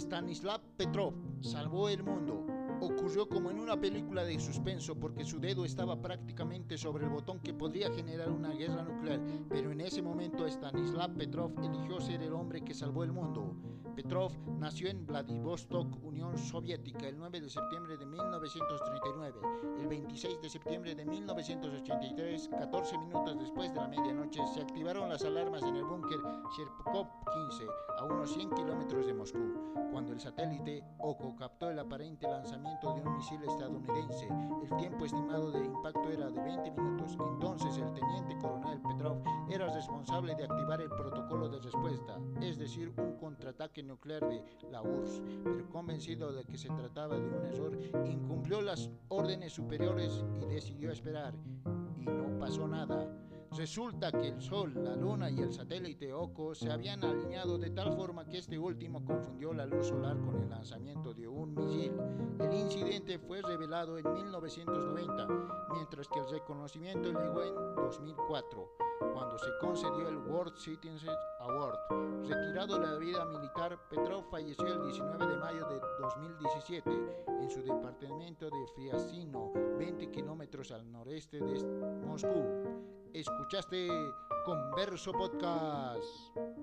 Stanislav Petrov salvó el mundo. Ocurrió como en una película de suspenso porque su dedo estaba prácticamente sobre el botón que podría generar una guerra nuclear, pero en ese momento Stanislav Petrov eligió ser el hombre que salvó el mundo. Petrov nació en Vladivostok, Unión Soviética, el 9 de septiembre de 1939. El 26 de septiembre de 1983, 14 minutos después de la medianoche, se activaron las alarmas en el búnker Sherpkov 15, a unos 100 kilómetros de Moscú, cuando el satélite OKO captó el aparente lanzamiento de un misil estadounidense. El tiempo estimado de impacto era de 20 minutos. Entonces el teniente coronel Petrov era responsable de activar el protocolo de respuesta, es decir, un contraataque nuclear de la URSS, pero convencido de que se trataba de un error, incumplió las órdenes superiores y decidió esperar. Y no pasó nada. Resulta que el Sol, la Luna y el satélite Oco se habían alineado de tal forma que este último confundió la luz solar con el lanzamiento de un misil. Fue revelado en 1990, mientras que el reconocimiento llegó en 2004 cuando se concedió el World Citizenship Award. Retirado de la vida militar, Petrov falleció el 19 de mayo de 2017 en su departamento de Friasino, 20 kilómetros al noreste de Moscú. Escuchaste Converso Podcast.